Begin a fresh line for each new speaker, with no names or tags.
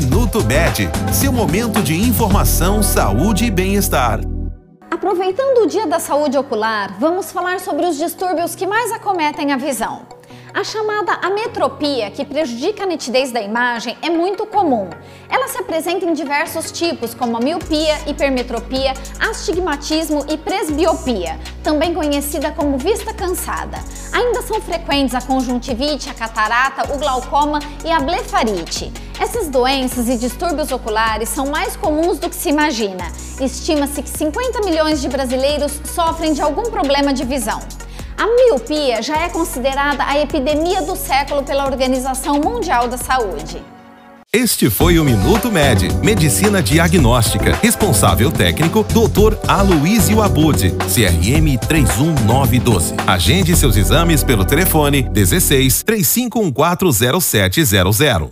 Minuto Med, seu momento de informação, saúde e bem-estar.
Aproveitando o Dia da Saúde Ocular, vamos falar sobre os distúrbios que mais acometem a visão. A chamada ametropia, que prejudica a nitidez da imagem, é muito comum. Ela se apresenta em diversos tipos, como a miopia, hipermetropia, astigmatismo e presbiopia, também conhecida como vista cansada. Ainda são frequentes a conjuntivite, a catarata, o glaucoma e a blefarite. Essas doenças e distúrbios oculares são mais comuns do que se imagina. Estima-se que 50 milhões de brasileiros sofrem de algum problema de visão. A miopia já é considerada a epidemia do século pela Organização Mundial da Saúde.
Este foi o Minuto Med, Medicina Diagnóstica. Responsável técnico, Dr. Aloysio Abud, CRM 31912. Agende seus exames pelo telefone 16 35140700.